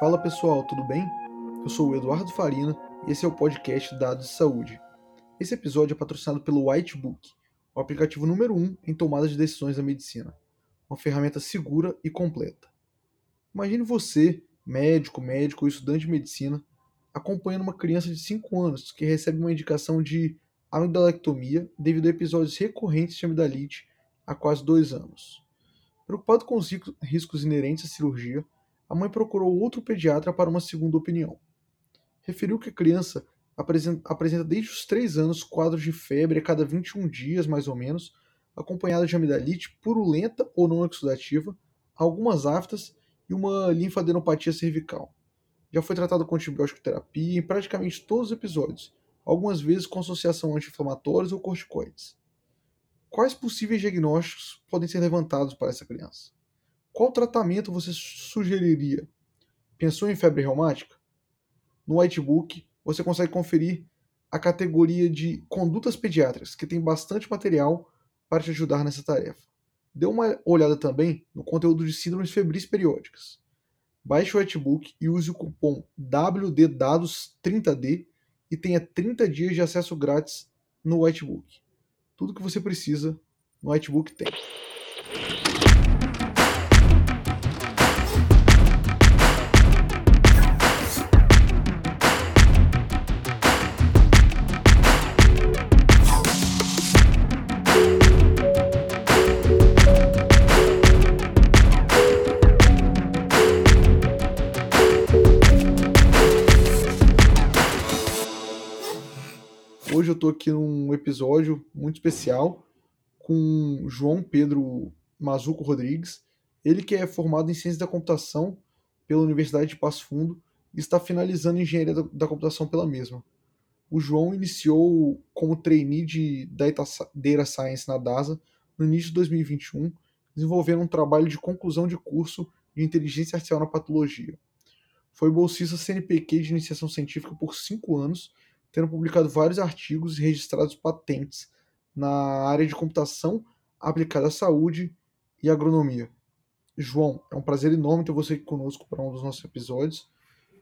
Fala pessoal, tudo bem? Eu sou o Eduardo Farina e esse é o podcast Dados de Saúde. Esse episódio é patrocinado pelo Whitebook, o aplicativo número 1 um em tomada de decisões da medicina, uma ferramenta segura e completa. Imagine você, médico, médico ou estudante de medicina, acompanhando uma criança de 5 anos que recebe uma indicação de amidalectomia devido a episódios recorrentes de amidalite há quase dois anos. Preocupado com os riscos inerentes à cirurgia, a mãe procurou outro pediatra para uma segunda opinião. Referiu que a criança apresenta desde os 3 anos quadros de febre a cada 21 dias, mais ou menos, acompanhada de amidalite purulenta ou não exudativa, algumas aftas e uma linfadenopatia cervical. Já foi tratado com antibiótico terapia em praticamente todos os episódios, algumas vezes com associação anti-inflamatórios ou corticoides. Quais possíveis diagnósticos podem ser levantados para essa criança? Qual tratamento você sugeriria? Pensou em febre reumática? No Whitebook, você consegue conferir a categoria de condutas pediátricas, que tem bastante material para te ajudar nessa tarefa. Dê uma olhada também no conteúdo de síndromes febris periódicas. Baixe o Whitebook e use o cupom WDDados30D e tenha 30 dias de acesso grátis no Whitebook. Tudo que você precisa no Whitebook tem. Hoje eu estou aqui num episódio muito especial com João Pedro Mazuco Rodrigues, ele que é formado em Ciência da Computação pela Universidade de Passo Fundo e está finalizando Engenharia da, Computação pela mesma. O João iniciou como trainee de Data Science na DASA no início de 2021, desenvolvendo um trabalho de conclusão de curso de Inteligência Artificial na Patologia. Foi bolsista CNPq de Iniciação Científica por cinco anos tendo publicado vários artigos e registrados patentes na área de computação aplicada à saúde e agronomia. João, é um prazer enorme ter você aqui conosco para um dos nossos episódios.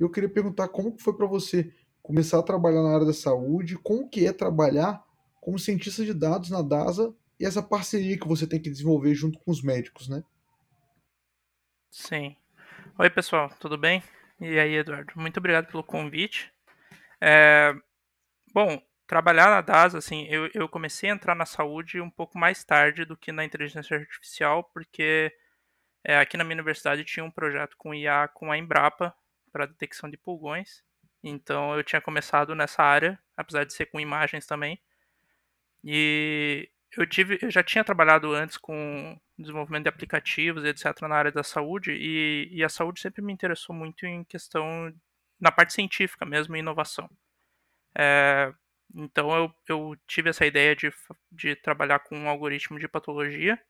Eu queria perguntar como foi para você começar a trabalhar na área da saúde, como que é trabalhar como cientista de dados na DASA e essa parceria que você tem que desenvolver junto com os médicos, né? Sim. Oi, pessoal, tudo bem? E aí, Eduardo? Muito obrigado pelo convite. É, Bom, trabalhar na DASA, assim, eu, eu comecei a entrar na saúde um pouco mais tarde do que na inteligência artificial, porque é, aqui na minha universidade tinha um projeto com IA com a Embrapa para detecção de pulgões. Então eu tinha começado nessa área, apesar de ser com imagens também. E eu tive, eu já tinha trabalhado antes com desenvolvimento de aplicativos, etc, na área da saúde e, e a saúde sempre me interessou muito em questão na parte científica mesmo, e inovação. É, então eu, eu tive essa ideia de, de trabalhar com um algoritmo de patologia.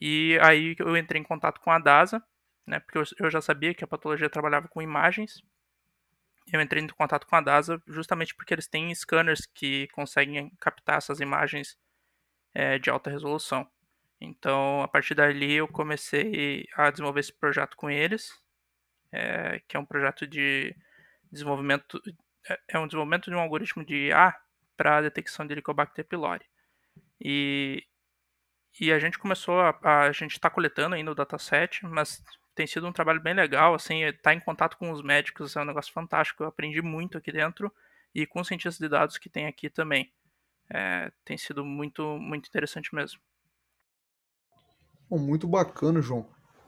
E aí eu entrei em contato com a DASA, né, porque eu, eu já sabia que a patologia trabalhava com imagens. Eu entrei em contato com a DASA justamente porque eles têm scanners que conseguem captar essas imagens é, de alta resolução. Então, a partir dali, eu comecei a desenvolver esse projeto com eles, é, que é um projeto de desenvolvimento é, é um desenvolvimento de um algoritmo de IA para a detecção de Helicobacter pylori. E, e a gente começou a, a gente está coletando ainda o dataset, mas tem sido um trabalho bem legal, assim, estar tá em contato com os médicos é um negócio fantástico. Eu aprendi muito aqui dentro e com os cientistas de dados que tem aqui também. É, tem sido muito, muito interessante mesmo. Bom, muito bacana, João.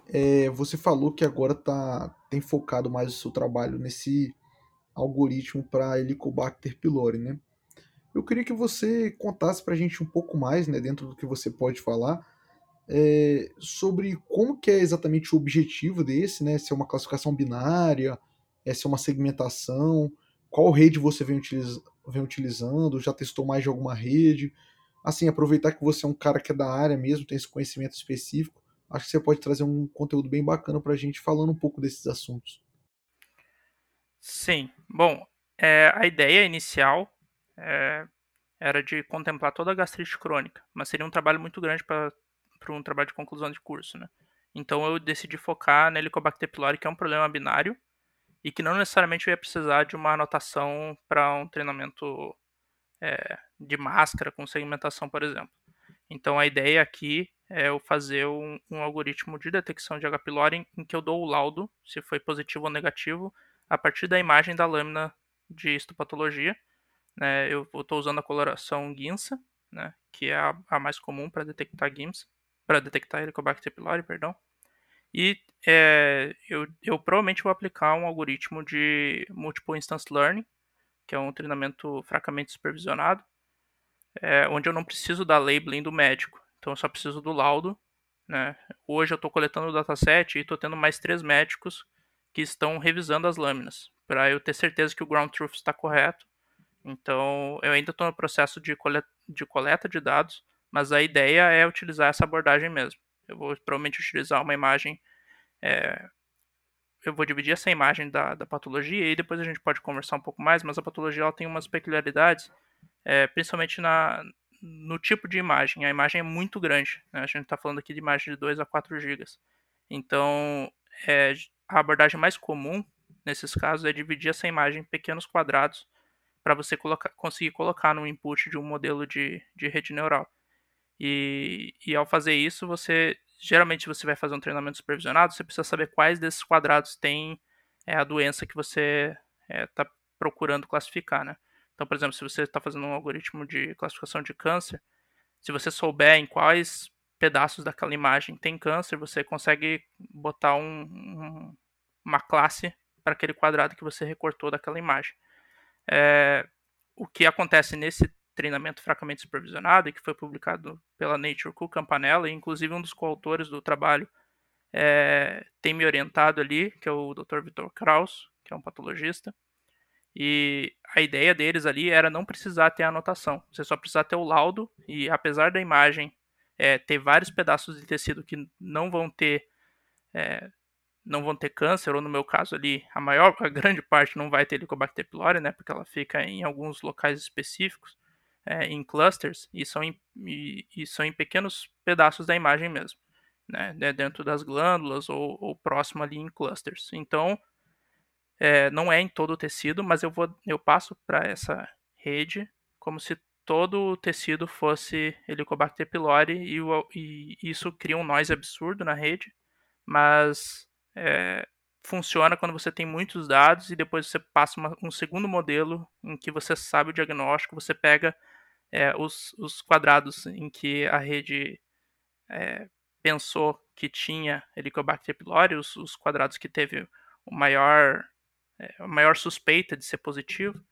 É, você falou que agora tá, tem focado mais o seu trabalho nesse algoritmo para Helicobacter pylori, né? Eu queria que você contasse para a gente um pouco mais, né, dentro do que você pode falar, é, sobre como que é exatamente o objetivo desse, né? Se é uma classificação binária, é, se é uma segmentação, qual rede você vem, utiliza, vem utilizando, já testou mais de alguma rede. Assim, aproveitar que você é um cara que é da área mesmo, tem esse conhecimento específico, acho que você pode trazer um conteúdo bem bacana para a gente falando um pouco desses assuntos. Sim. Bom, é, a ideia inicial é, era de contemplar toda a gastrite crônica, mas seria um trabalho muito grande para um trabalho de conclusão de curso, né? Então eu decidi focar na Helicobacter pylori, que é um problema binário, e que não necessariamente eu ia precisar de uma anotação para um treinamento é, de máscara com segmentação, por exemplo. Então a ideia aqui é eu fazer um, um algoritmo de detecção de H. pylori em que eu dou o laudo, se foi positivo ou negativo, a partir da imagem da lâmina de histopatologia. Né? Eu estou usando a coloração GIMSA, né? que é a, a mais comum para detectar GIMSA, para detectar Helicobacter pylori, perdão. E é, eu, eu provavelmente vou aplicar um algoritmo de Multiple Instance Learning, que é um treinamento fracamente supervisionado, é, onde eu não preciso da labeling do médico, então eu só preciso do laudo. Né? Hoje eu estou coletando o dataset e estou tendo mais três médicos que estão revisando as lâminas, para eu ter certeza que o ground truth está correto. Então eu ainda estou no processo de coleta, de coleta de dados, mas a ideia é utilizar essa abordagem mesmo. Eu vou provavelmente utilizar uma imagem. É, eu vou dividir essa imagem da, da patologia e depois a gente pode conversar um pouco mais, mas a patologia ela tem umas peculiaridades, é, principalmente na, no tipo de imagem. A imagem é muito grande, né? a gente está falando aqui de imagem de 2 a 4 GB. Então, é, a abordagem mais comum nesses casos é dividir essa imagem em pequenos quadrados para você colocar, conseguir colocar no input de um modelo de, de rede neural. E, e ao fazer isso, você geralmente você vai fazer um treinamento supervisionado, você precisa saber quais desses quadrados tem é, a doença que você está é, procurando classificar, né? Então, por exemplo, se você está fazendo um algoritmo de classificação de câncer, se você souber em quais pedaços daquela imagem tem câncer, você consegue botar um, um, uma classe para aquele quadrado que você recortou daquela imagem. É, o que acontece nesse treinamento fracamente supervisionado e que foi publicado pela Nature com Campanella, e inclusive um dos coautores do trabalho é, tem me orientado ali, que é o Dr. Vitor Kraus, que é um patologista. E a ideia deles ali era não precisar ter anotação, você só precisar ter o laudo, e apesar da imagem é, ter vários pedaços de tecido que não vão ter é, não vão ter câncer, ou no meu caso ali, a maior, a grande parte não vai ter Helicobacter pylori, né, porque ela fica em alguns locais específicos é, em clusters e são em, e, e, são em pequenos pedaços da imagem mesmo, né, dentro das glândulas ou, ou próximo ali em clusters. Então, é, não é em todo o tecido, mas eu, vou, eu passo para essa rede como se todo o tecido fosse Helicobacter pylori e, e isso cria um noise absurdo na rede, mas é, funciona quando você tem muitos dados e depois você passa uma, um segundo modelo em que você sabe o diagnóstico, você pega é, os, os, quadrados em que a rede é, pensou que tinha Helicobacter pylori, os, os, quadrados que teve o maior, a maior suspeita de ser positivo,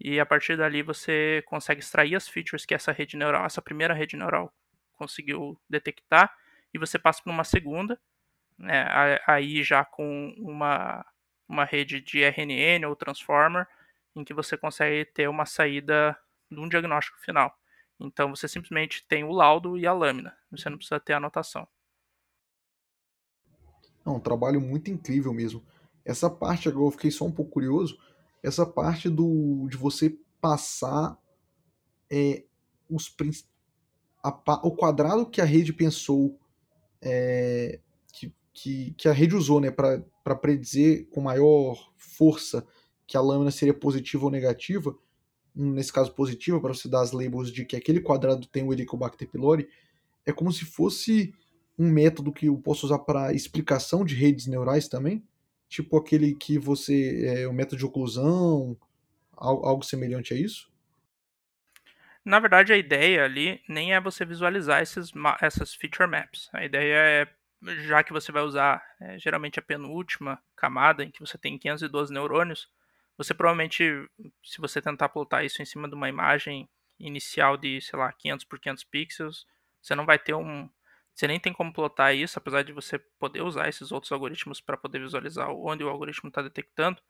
e a partir dali você consegue extrair as features que essa rede neural, essa primeira rede neural conseguiu detectar, e você passa para uma segunda, né, aí já com uma, uma rede de RNN ou transformer, em que você consegue ter uma saída de um diagnóstico final. Então você simplesmente tem o laudo e a lâmina, você não precisa ter anotação. É um trabalho muito incrível mesmo. Essa parte agora eu fiquei só um pouco curioso. Essa parte do de você passar é, os a, o quadrado que a rede pensou é, que, que, a rede usou né, para predizer com maior força que a lâmina seria positiva ou negativa, nesse caso positiva, para você dar as labels de que aquele quadrado tem o Helicobacter pylori, é como se fosse um método que eu posso usar para explicação de redes neurais também, tipo aquele que você é o método de oclusão, algo semelhante a isso. Na verdade, a ideia ali nem é você visualizar esses, essas feature maps. A ideia é, já que você vai usar é, geralmente a penúltima camada, em que você tem 512 neurônios, você provavelmente, se você tentar plotar isso em cima de uma imagem inicial de, sei lá, 500 por 500 pixels, você não vai ter um. Você nem tem como plotar isso, apesar de você poder usar esses outros algoritmos para poder visualizar onde o algoritmo está detectando.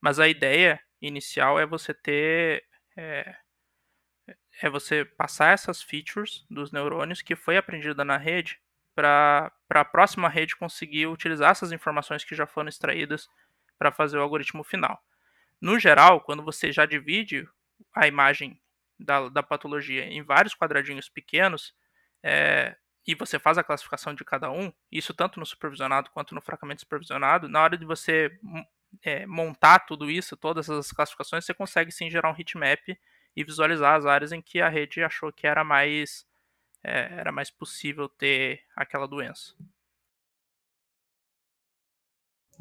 Mas a ideia inicial é você ter. É, é você passar essas features dos neurônios que foi aprendida na rede para a próxima rede conseguir utilizar essas informações que já foram extraídas para fazer o algoritmo final. No geral, quando você já divide a imagem da, da patologia em vários quadradinhos pequenos, é, e você faz a classificação de cada um, isso tanto no supervisionado quanto no fracamente supervisionado, na hora de você é, montar tudo isso, todas essas classificações, você consegue sim gerar um heatmap e visualizar as áreas em que a rede achou que era mais é, era mais possível ter aquela doença.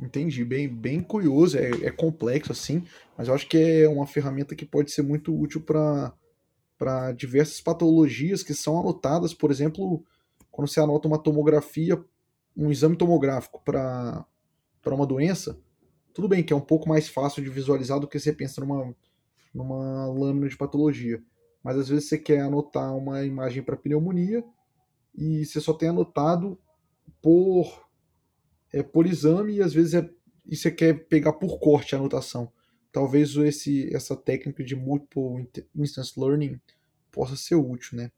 Entendi, bem, bem curioso, é, é complexo assim, mas eu acho que é uma ferramenta que pode ser muito útil para diversas patologias que são anotadas, por exemplo, quando você anota uma tomografia, um exame tomográfico para uma doença, tudo bem que é um pouco mais fácil de visualizar do que você pensa numa, numa lâmina de patologia, mas às vezes você quer anotar uma imagem para pneumonia e você só tem anotado por é, por exame e às vezes é, e você quer pegar por corte a anotação. Talvez esse, essa técnica de multiple instance learning possa ser útil, né?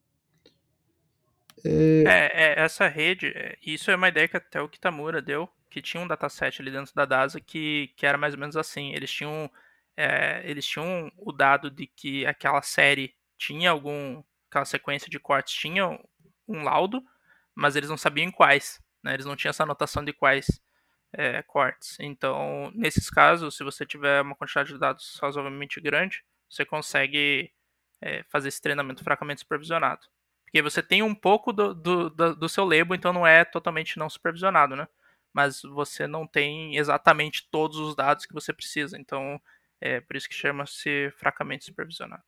É... É, é, essa rede, é, isso é uma ideia que até o Kitamura deu, que tinha um dataset ali dentro da DASA que, que era mais ou menos assim. Eles tinham, é, eles tinham o dado de que aquela série tinha algum, aquela sequência de cortes tinha um laudo, mas eles não sabiam quais. Né? Eles não tinham essa anotação de quais é, cortes. Então, nesses casos, se você tiver uma quantidade de dados razoavelmente grande, você consegue é, fazer esse treinamento fracamente supervisionado. Porque você tem um pouco do, do, do, do seu label, então não é totalmente não supervisionado, né? Mas você não tem exatamente todos os dados que você precisa. Então, é por isso que chama-se fracamente supervisionado.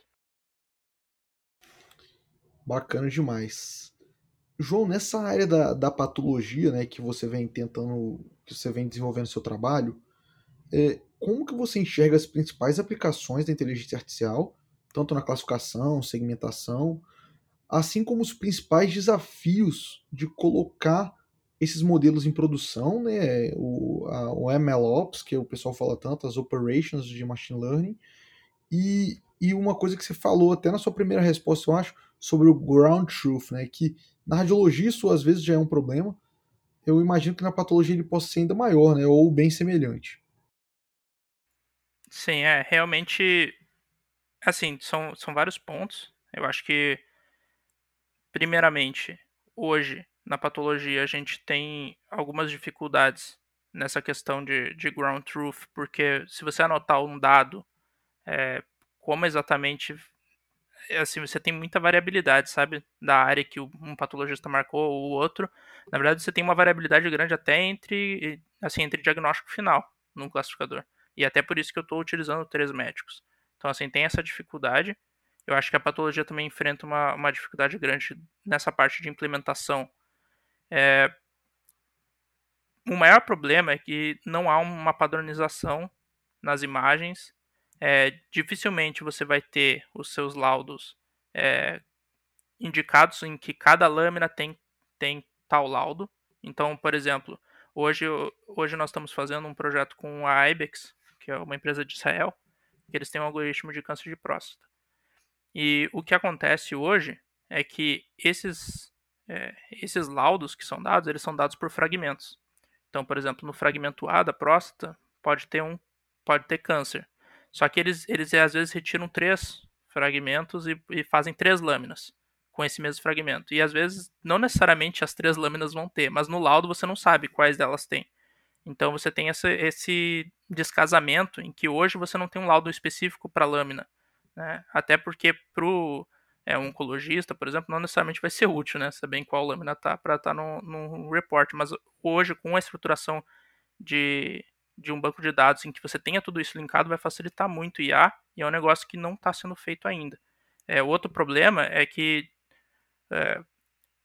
Bacana demais. João, nessa área da, da patologia, né, que você vem tentando, que você vem desenvolvendo seu trabalho, é, como que você enxerga as principais aplicações da inteligência artificial, tanto na classificação, segmentação, assim como os principais desafios de colocar esses modelos em produção, né, o, a, o MLOps, que o pessoal fala tanto, as operations de machine learning, e, e uma coisa que você falou até na sua primeira resposta, eu acho, sobre o ground truth, né, que na radiologia isso às vezes já é um problema. Eu imagino que na patologia ele possa ser ainda maior, né? Ou bem semelhante. Sim, é. Realmente, assim, são, são vários pontos. Eu acho que, primeiramente, hoje, na patologia, a gente tem algumas dificuldades nessa questão de, de ground truth, porque se você anotar um dado, é, como exatamente é, assim, você tem muita variabilidade, sabe? Da área que um patologista marcou ou o outro. Na verdade, você tem uma variabilidade grande até entre, assim, entre diagnóstico final num classificador. E até por isso que eu estou utilizando três médicos. Então, assim, tem essa dificuldade. Eu acho que a patologia também enfrenta uma, uma dificuldade grande nessa parte de implementação. É... O maior problema é que não há uma padronização nas imagens é, dificilmente você vai ter os seus laudos é, indicados em que cada lâmina tem, tem tal laudo. Então, por exemplo, hoje, hoje nós estamos fazendo um projeto com a Ibex, que é uma empresa de Israel, que eles têm um algoritmo de câncer de próstata. E o que acontece hoje é que esses, é, esses laudos que são dados, eles são dados por fragmentos. Então, por exemplo, no fragmento A da próstata pode ter um pode ter câncer. Só que eles, eles às vezes retiram três fragmentos e, e fazem três lâminas com esse mesmo fragmento. E às vezes, não necessariamente as três lâminas vão ter, mas no laudo você não sabe quais delas tem. Então você tem esse, esse descasamento em que hoje você não tem um laudo específico para lâmina. Né? Até porque para é, um oncologista, por exemplo, não necessariamente vai ser útil né? saber em qual lâmina está para estar tá no, no report. Mas hoje, com a estruturação de, de um banco de dados em que você tenha tudo isso linkado vai facilitar muito o IA e é um negócio que não está sendo feito ainda. É, outro problema é que é,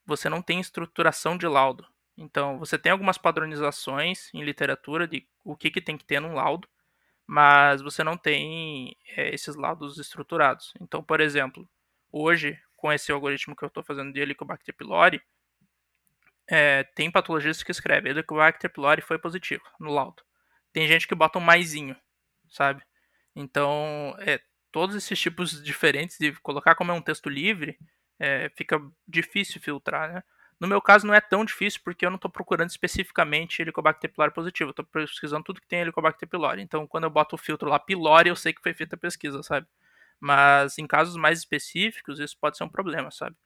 você não tem estruturação de laudo. Então, você tem algumas padronizações em literatura de o que, que tem que ter num laudo, mas você não tem é, esses laudos estruturados. Então, por exemplo, hoje, com esse algoritmo que eu estou fazendo de Helicobacter pylori, é, tem patologistas que escrevem Helicobacter pylori foi positivo no laudo tem gente que bota um maisinho, sabe? Então, é, todos esses tipos diferentes de colocar como é um texto livre, é, fica difícil filtrar, né? No meu caso não é tão difícil porque eu não estou procurando especificamente Helicobacter pylori positivo, estou pesquisando tudo que tem Helicobacter pylori. Então, quando eu boto o filtro lá pylori, eu sei que foi feita a pesquisa, sabe? Mas em casos mais específicos, isso pode ser um problema, sabe?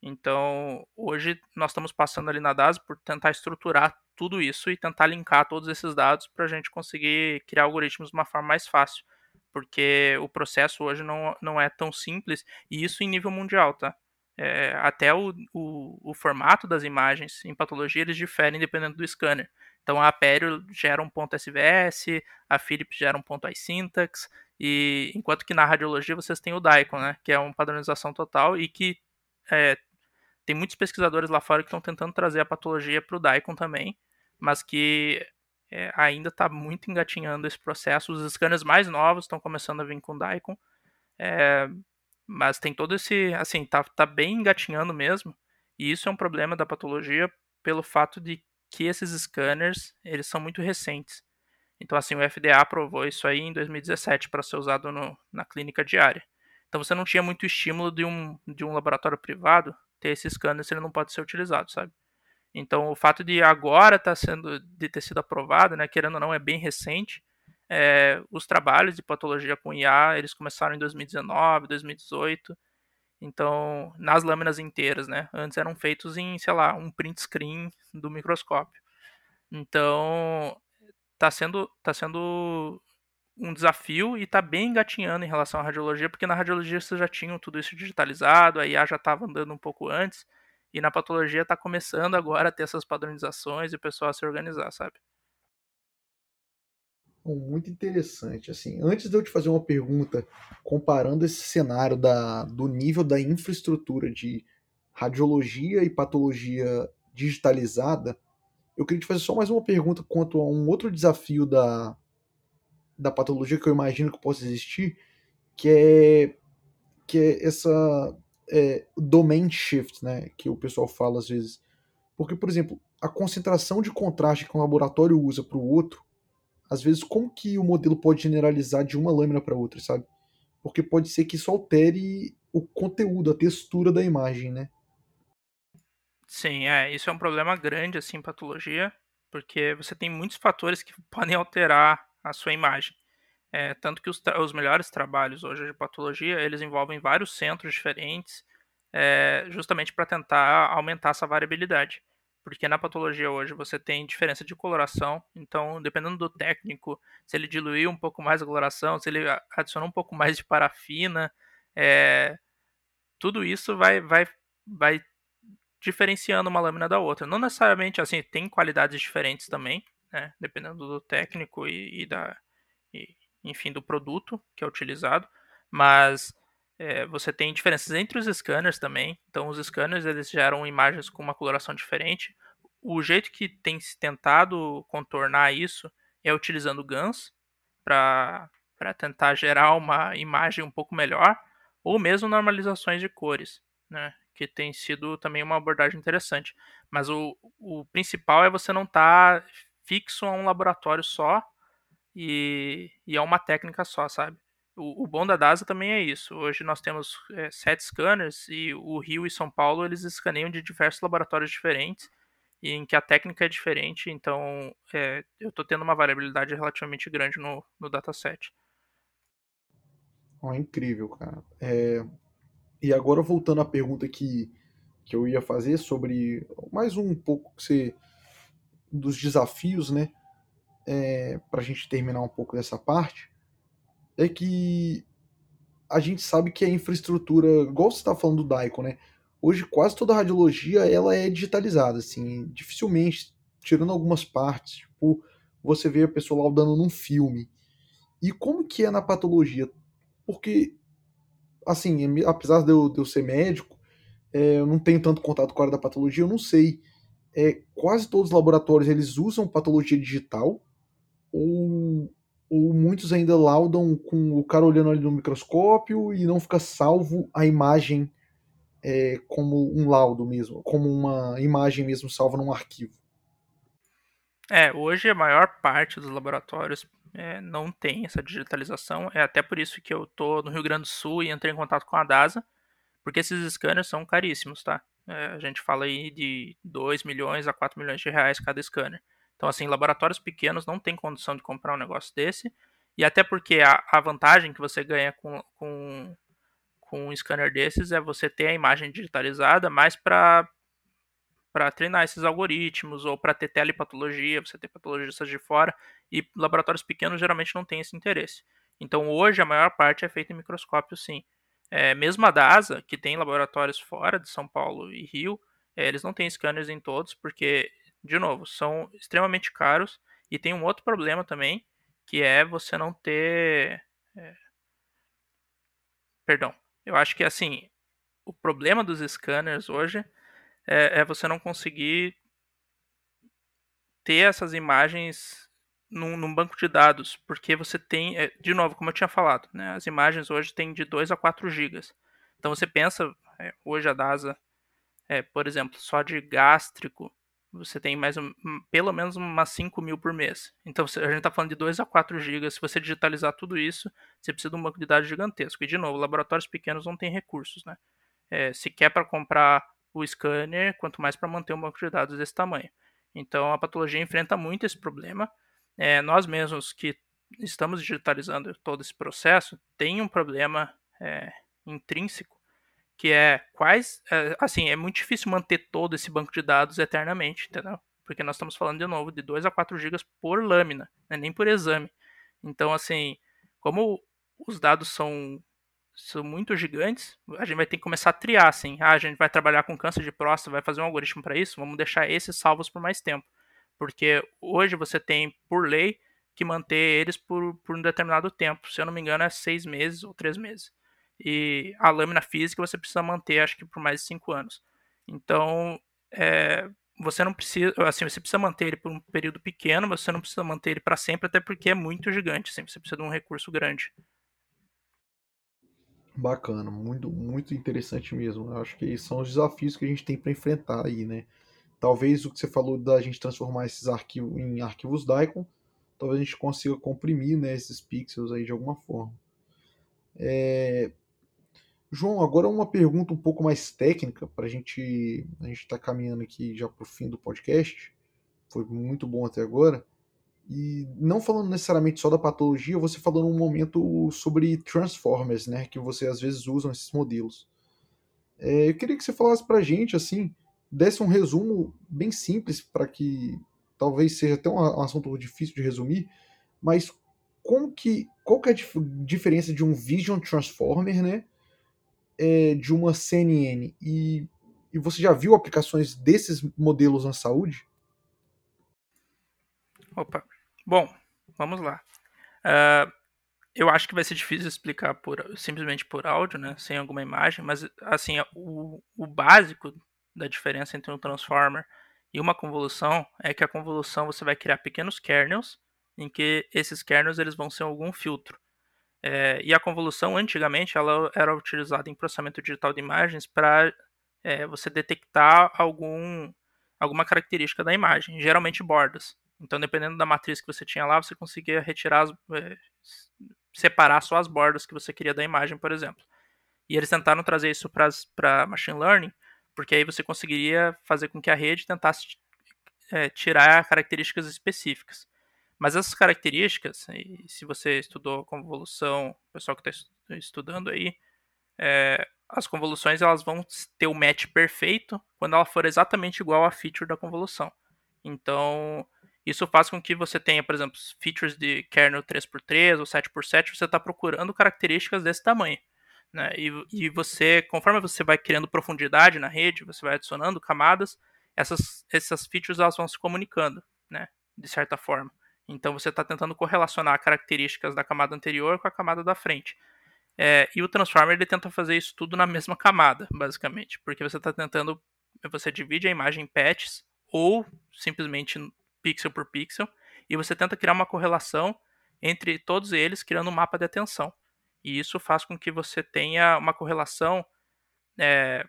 Então, hoje nós estamos passando ali na DAS por tentar estruturar tudo isso e tentar linkar todos esses dados para a gente conseguir criar algoritmos de uma forma mais fácil. Porque o processo hoje não, não é tão simples, e isso em nível mundial, tá? É, até o, o, o, formato das imagens em patologia eles diferem dependendo do scanner. Então a Aperio gera um ponto SVS, a Philips gera um ponto iSyntax, e enquanto que na radiologia vocês têm o DICOM, né, que é uma padronização total e que é, tem muitos pesquisadores lá fora que estão tentando trazer a patologia para o DICOM também, mas que é, ainda está muito engatinhando esse processo. Os scanners mais novos estão começando a vir com DICOM, é, mas tem todo esse, assim, tá, tá bem engatinhando mesmo, e isso é um problema da patologia pelo fato de que esses scanners, eles são muito recentes. Então, assim, o FDA aprovou isso aí em 2017 para ser usado no, na clínica diária. Então, você não tinha muito estímulo de um, de um laboratório privado ter esse scanner se ele não pode ser utilizado, sabe? Então, o fato de agora tá sendo, de ter sido aprovado, né, querendo ou não, é bem recente. É, os trabalhos de patologia com IA, eles começaram em 2019, 2018. Então, nas lâminas inteiras, né? Antes eram feitos em, sei lá, um print screen do microscópio. Então, tá sendo, tá sendo um desafio e tá bem engatinhando em relação à radiologia, porque na radiologia vocês já tinham tudo isso digitalizado, a IA já estava andando um pouco antes, e na patologia está começando agora a ter essas padronizações e o pessoal a se organizar, sabe? Muito interessante. Assim, antes de eu te fazer uma pergunta comparando esse cenário da, do nível da infraestrutura de radiologia e patologia digitalizada, eu queria te fazer só mais uma pergunta quanto a um outro desafio da, da patologia que eu imagino que possa existir, que é, que é essa é, domain shift, né, que o pessoal fala às vezes. Porque, por exemplo, a concentração de contraste que um laboratório usa para o outro às vezes, como que o modelo pode generalizar de uma lâmina para outra, sabe? Porque pode ser que isso altere o conteúdo, a textura da imagem, né? Sim, é, isso é um problema grande assim em patologia, porque você tem muitos fatores que podem alterar a sua imagem. É, tanto que os, os, melhores trabalhos hoje de patologia, eles envolvem vários centros diferentes, é, justamente para tentar aumentar essa variabilidade porque na patologia hoje você tem diferença de coloração, então dependendo do técnico, se ele diluir um pouco mais a coloração, se ele adicionar um pouco mais de parafina, é, tudo isso vai, vai, vai diferenciando uma lâmina da outra. Não necessariamente assim, tem qualidades diferentes também, né, dependendo do técnico e, e da, e, enfim, do produto que é utilizado, mas é, você tem diferenças entre os scanners também. Então, os scanners eles geram imagens com uma coloração diferente. O jeito que tem se tentado contornar isso é utilizando GANs para tentar gerar uma imagem um pouco melhor, ou mesmo normalizações de cores, né? que tem sido também uma abordagem interessante. Mas o, o principal é você não estar tá fixo a um laboratório só e, e a uma técnica só, sabe? O, o, bom da DASA também é isso. Hoje nós temos é, sete scanners e o Rio e São Paulo eles escaneiam de diversos laboratórios diferentes e em que a técnica é diferente, então é, eu estou tendo uma variabilidade relativamente grande no, no dataset. Oh, incrível, cara. É... E agora voltando à pergunta que, que eu ia fazer sobre mais um pouco você, dos desafios, né? É, Para a gente terminar um pouco dessa parte é que a gente sabe que a infraestrutura, igual você está falando do Daikon, né? Hoje quase toda a radiologia ela é digitalizada, assim, dificilmente, tirando algumas partes, tipo, você vê a pessoa laudando num filme. E como que é na patologia? Porque, assim, apesar de eu, de eu ser médico, é, eu não tenho tanto contato com a área da patologia, eu não sei. É, quase todos os laboratórios eles usam patologia digital ou ou muitos ainda laudam com o cara olhando ali no microscópio e não fica salvo a imagem é, como um laudo mesmo, como uma imagem mesmo salva num arquivo. É, hoje a maior parte dos laboratórios é, não tem essa digitalização, é até por isso que eu tô no Rio Grande do Sul e entrei em contato com a DASA, porque esses scanners são caríssimos, tá? É, a gente fala aí de 2 milhões a 4 milhões de reais cada scanner. Então, assim, laboratórios pequenos não têm condição de comprar um negócio desse. E até porque a, a vantagem que você ganha com, com, com um scanner desses é você ter a imagem digitalizada mais para para treinar esses algoritmos ou para ter telepatologia, você ter patologistas de fora, e laboratórios pequenos geralmente não têm esse interesse. Então hoje a maior parte é feita em microscópio sim. É, mesmo a DASA, que tem laboratórios fora de São Paulo e Rio, é, eles não têm scanners em todos, porque, de novo, são extremamente caros. E tem um outro problema também, que é você não ter. É... Perdão. Eu acho que assim, o problema dos scanners hoje é, é você não conseguir ter essas imagens num, num, banco de dados, porque você tem, é, de novo, como eu tinha falado, né, as imagens hoje têm de 2 a 4 gigas. Então você pensa, é, hoje a DASA, é, por exemplo, só de gástrico, você tem mais um, pelo menos umas 5 mil por mês. Então a gente está falando de 2 a 4 gigas. Se você digitalizar tudo isso, você precisa de um banco de dados gigantesco. E de novo, laboratórios pequenos não têm recursos, né? É, se quer para comprar o scanner, quanto mais para manter um banco de dados desse tamanho. Então a patologia enfrenta muito esse problema. É, nós mesmos que estamos digitalizando todo esse processo, tem um problema é, intrínseco que é quais, é, assim, é muito difícil manter todo esse banco de dados eternamente, entendeu? Porque nós estamos falando de novo de 2 a 4 gigas por lâmina, né? nem por exame. Então, assim, como os dados são são muito gigantes, a gente vai ter que começar a triar, assim. Ah, a gente vai trabalhar com câncer de próstata, vai fazer um algoritmo para isso, vamos deixar esses salvos por mais tempo. Porque hoje você tem, por lei, que manter eles por, por um determinado tempo. Se eu não me engano, é seis meses ou três meses. E a lâmina física você precisa manter, acho que por mais de cinco anos. Então, é, você não precisa, assim, você precisa manter ele por um período pequeno, mas você não precisa manter ele para sempre, até porque é muito gigante, assim, você precisa de um recurso grande. Bacana, muito, muito interessante mesmo. Eu acho que são os desafios que a gente tem para enfrentar aí, né? Talvez o que você falou da gente transformar esses arquivos em arquivos DICOM, talvez a gente consiga comprimir né, esses pixels aí de alguma forma. É, João, agora uma pergunta um pouco mais técnica para gente, a gente está caminhando aqui já para o fim do podcast. Foi muito bom até agora. E não falando necessariamente só da patologia, você falou num momento sobre transformers, né, que você às vezes usam esses modelos. É, eu queria que você falasse para a gente, assim, desse um resumo bem simples para que talvez seja até um, assunto difícil de resumir, mas como que qual que é a diferença de um Vision Transformer, né, é, de uma CNN e, e você já viu aplicações desses modelos na saúde? Opa, bom, vamos lá. Uh, eu acho que vai ser difícil explicar por, simplesmente por áudio, né, sem alguma imagem, mas assim o, o básico da diferença entre um transformer e uma convolução é que a convolução você vai criar pequenos kernels em que esses kernels eles vão ser algum filtro. É, e a convolução, antigamente, ela era utilizada em processamento digital de imagens para é, você detectar algum, alguma característica da imagem, geralmente bordas. Então, dependendo da matriz que você tinha lá, você conseguia retirar, as, é, separar só as bordas que você queria da imagem, por exemplo. E eles tentaram trazer isso para machine learning, porque aí você conseguiria fazer com que a rede tentasse é, tirar características específicas. Mas essas características, se você estudou convolução, o pessoal que está estudando aí, é, as convoluções elas vão ter o match perfeito quando ela for exatamente igual à feature da convolução. Então, isso faz com que você tenha, por exemplo, features de kernel 3x3 ou 7x7, você está procurando características desse tamanho. Né? E, e você, conforme você vai criando profundidade na rede, você vai adicionando camadas, essas, essas features elas vão se comunicando, né? de certa forma. Então você está tentando correlacionar características da camada anterior com a camada da frente. É, e o Transformer ele tenta fazer isso tudo na mesma camada, basicamente, porque você está tentando, você divide a imagem em patches ou simplesmente pixel por pixel e você tenta criar uma correlação entre todos eles, criando um mapa de atenção. E isso faz com que você tenha uma correlação é,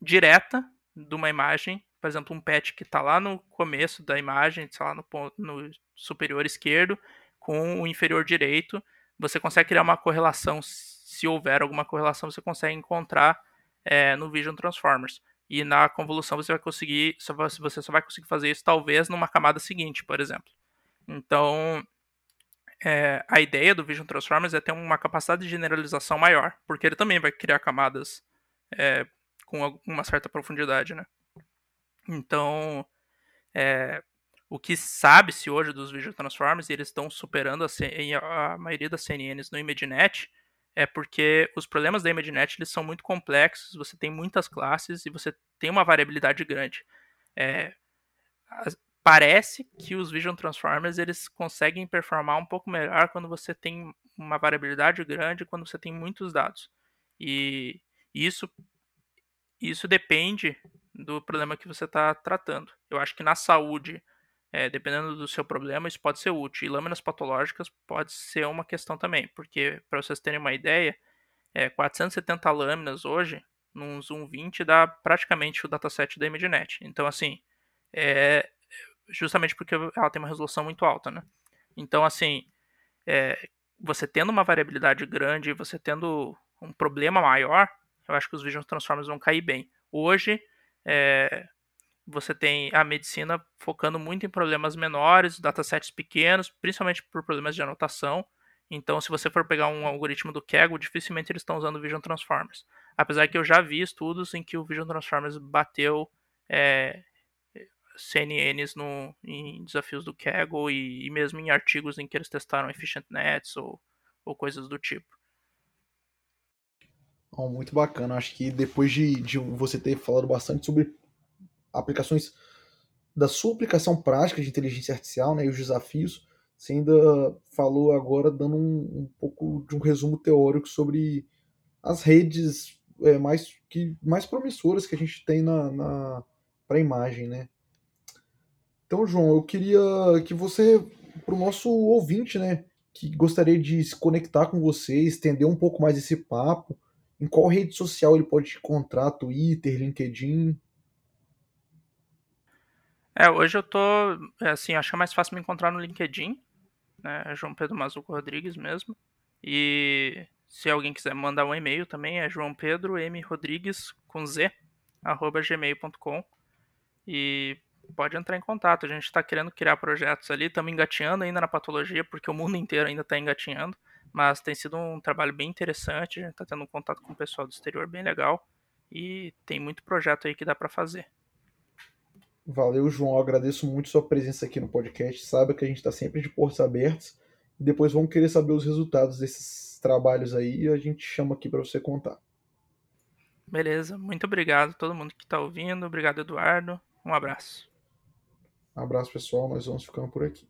direta de uma imagem por exemplo, um patch que está lá no começo da imagem, sei lá, no, ponto, no superior esquerdo, com o inferior direito, você consegue criar uma correlação, se houver alguma correlação, você consegue encontrar é, no Vision Transformers. E na convolução você vai conseguir, você só vai conseguir fazer isso talvez numa camada seguinte, por exemplo. Então, é, a ideia do Vision Transformers é ter uma capacidade de generalização maior, porque ele também vai criar camadas é, com uma certa profundidade, né? Então, é, o que sabe-se hoje dos Vision Transformers, e eles estão superando a, a, maioria das CNNs no ImageNet, é porque os problemas da ImageNet eles são muito complexos, você tem muitas classes e você tem uma variabilidade grande. É, parece que os Vision Transformers eles conseguem performar um pouco melhor quando você tem uma variabilidade grande, quando você tem muitos dados. E isso, isso depende do problema que você está tratando. Eu acho que na saúde, é, dependendo do seu problema, isso pode ser útil. E lâminas patológicas pode ser uma questão também, porque, para vocês terem uma ideia, é, 470 lâminas hoje, num Zoom 20, dá praticamente o dataset da ImageNet. Então, assim, é, justamente porque ela tem uma resolução muito alta, né? Então, assim, é, você tendo uma variabilidade grande, você tendo um problema maior, eu acho que os Vision Transformers vão cair bem. Hoje, é, você tem a medicina focando muito em problemas menores, datasets pequenos, principalmente por problemas de anotação. Então, se você for pegar um algoritmo do Kaggle, dificilmente eles estão usando Vision Transformers. Apesar que eu já vi estudos em que o Vision Transformers bateu é, CNNs no, em desafios do Kaggle e, e, mesmo em artigos em que eles testaram Efficient Nets ou, ou coisas do tipo. Oh, muito bacana. Acho que depois de, de você ter falado bastante sobre aplicações da sua aplicação prática de inteligência artificial né, e os desafios, você ainda falou agora dando um, um pouco de um resumo teórico sobre as redes é, mais, que, mais promissoras que a gente tem na, na para a imagem, né? Então, João, eu queria que você, para o nosso ouvinte, né, que gostaria de se conectar com você, estender um pouco mais esse papo, em qual rede social ele pode te encontrar? Twitter, LinkedIn? É, hoje eu tô, é, assim, acho é mais fácil me encontrar no LinkedIn, né, é João Pedro Mazuco Rodrigues mesmo, e se alguém quiser mandar um e-mail também, é João Pedro M. Rodrigues, com Z, arroba gmail.com, e pode entrar em contato. A gente está querendo criar projetos ali, estamos engatinhando ainda na patologia, porque o mundo inteiro ainda está engatinhando, mas tem sido um trabalho bem interessante. A gente está tendo um contato com o pessoal do exterior bem legal e tem muito projeto aí que dá para fazer. Valeu, João. Eu agradeço muito sua presença aqui no podcast. Sabe que a gente está sempre de portas abertas. E depois vamos querer saber os resultados desses trabalhos aí e a gente chama aqui para você contar. Beleza. Muito obrigado a todo mundo que está ouvindo. Obrigado, Eduardo. Um abraço. Um abraço, pessoal. Nós vamos ficando por aqui.